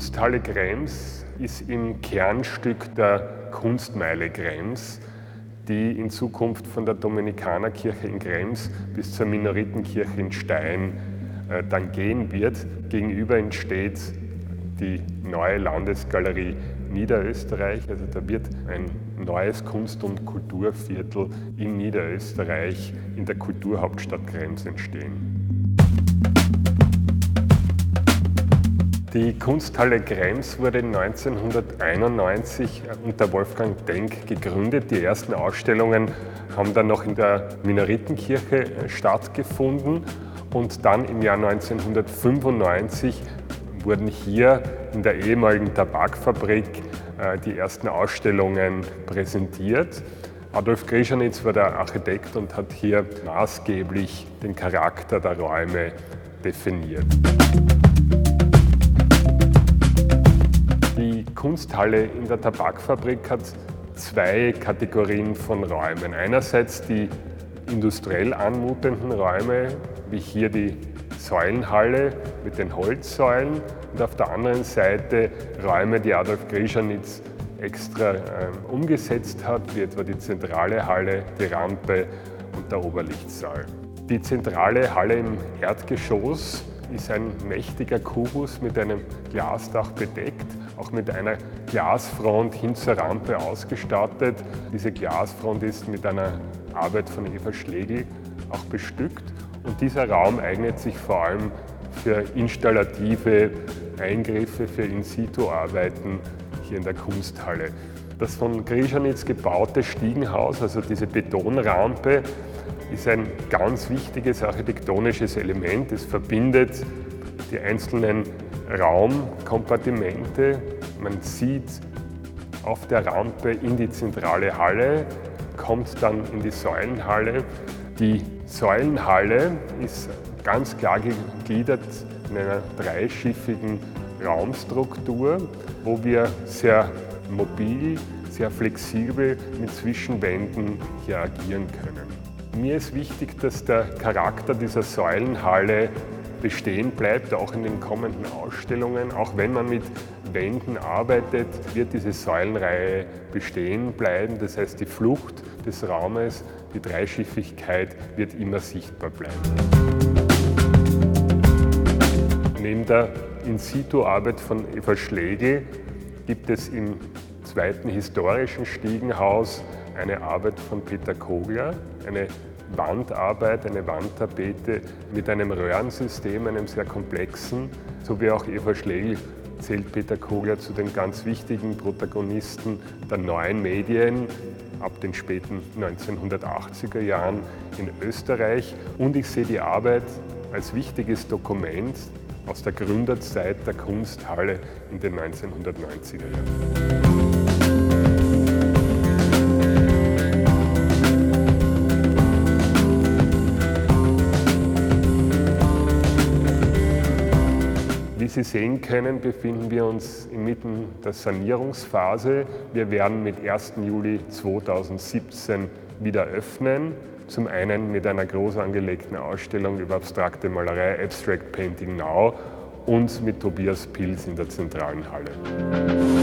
Kunsthalle Krems ist im Kernstück der Kunstmeile Krems, die in Zukunft von der Dominikanerkirche in Krems bis zur Minoritenkirche in Stein äh, dann gehen wird. Gegenüber entsteht die neue Landesgalerie Niederösterreich. Also da wird ein neues Kunst- und Kulturviertel in Niederösterreich in der Kulturhauptstadt Krems entstehen. Die Kunsthalle Krems wurde 1991 unter Wolfgang Denk gegründet. Die ersten Ausstellungen haben dann noch in der Minoritenkirche stattgefunden und dann im Jahr 1995 wurden hier in der ehemaligen Tabakfabrik äh, die ersten Ausstellungen präsentiert. Adolf Grischanitz war der Architekt und hat hier maßgeblich den Charakter der Räume definiert. Kunsthalle in der Tabakfabrik hat zwei Kategorien von Räumen. Einerseits die industriell anmutenden Räume, wie hier die Säulenhalle mit den Holzsäulen und auf der anderen Seite Räume, die Adolf Grischanitz extra äh, umgesetzt hat, wie etwa die zentrale Halle, die Rampe und der Oberlichtsaal. Die zentrale Halle im Erdgeschoss ist ein mächtiger Kubus mit einem Glasdach bedeckt, auch mit einer Glasfront hin zur Rampe ausgestattet. Diese Glasfront ist mit einer Arbeit von Eva Schlegel auch bestückt und dieser Raum eignet sich vor allem für installative Eingriffe, für In-situ-Arbeiten hier in der Kunsthalle. Das von Grischanitz gebaute Stiegenhaus, also diese Betonrampe, ist ein ganz wichtiges architektonisches Element. Es verbindet die einzelnen Raumkompartimente. Man sieht auf der Rampe in die zentrale Halle, kommt dann in die Säulenhalle. Die Säulenhalle ist ganz klar gegliedert in einer dreischiffigen Raumstruktur, wo wir sehr mobil, sehr flexibel mit Zwischenwänden hier agieren können. Mir ist wichtig, dass der Charakter dieser Säulenhalle bestehen bleibt, auch in den kommenden Ausstellungen. Auch wenn man mit Wänden arbeitet, wird diese Säulenreihe bestehen bleiben. Das heißt, die Flucht des Raumes, die Dreischiffigkeit wird immer sichtbar bleiben. Neben der In-situ-Arbeit von Eva Schlegel gibt es im zweiten historischen Stiegenhaus eine Arbeit von Peter Kogler, eine Wandarbeit, eine Wandtapete mit einem Röhrensystem, einem sehr komplexen, so wie auch Eva Schlegel zählt Peter Kogler zu den ganz wichtigen Protagonisten der neuen Medien ab den späten 1980er Jahren in Österreich. Und ich sehe die Arbeit als wichtiges Dokument aus der Gründerzeit der Kunsthalle in den 1990er Jahren. Sie sehen können, befinden wir uns inmitten der Sanierungsphase. Wir werden mit 1. Juli 2017 wieder öffnen. Zum einen mit einer groß angelegten Ausstellung über abstrakte Malerei Abstract Painting Now und mit Tobias Pils in der zentralen Halle.